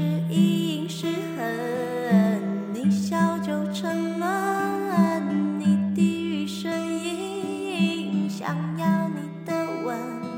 是因是恨，你笑就成了你低语声音，想要你的吻。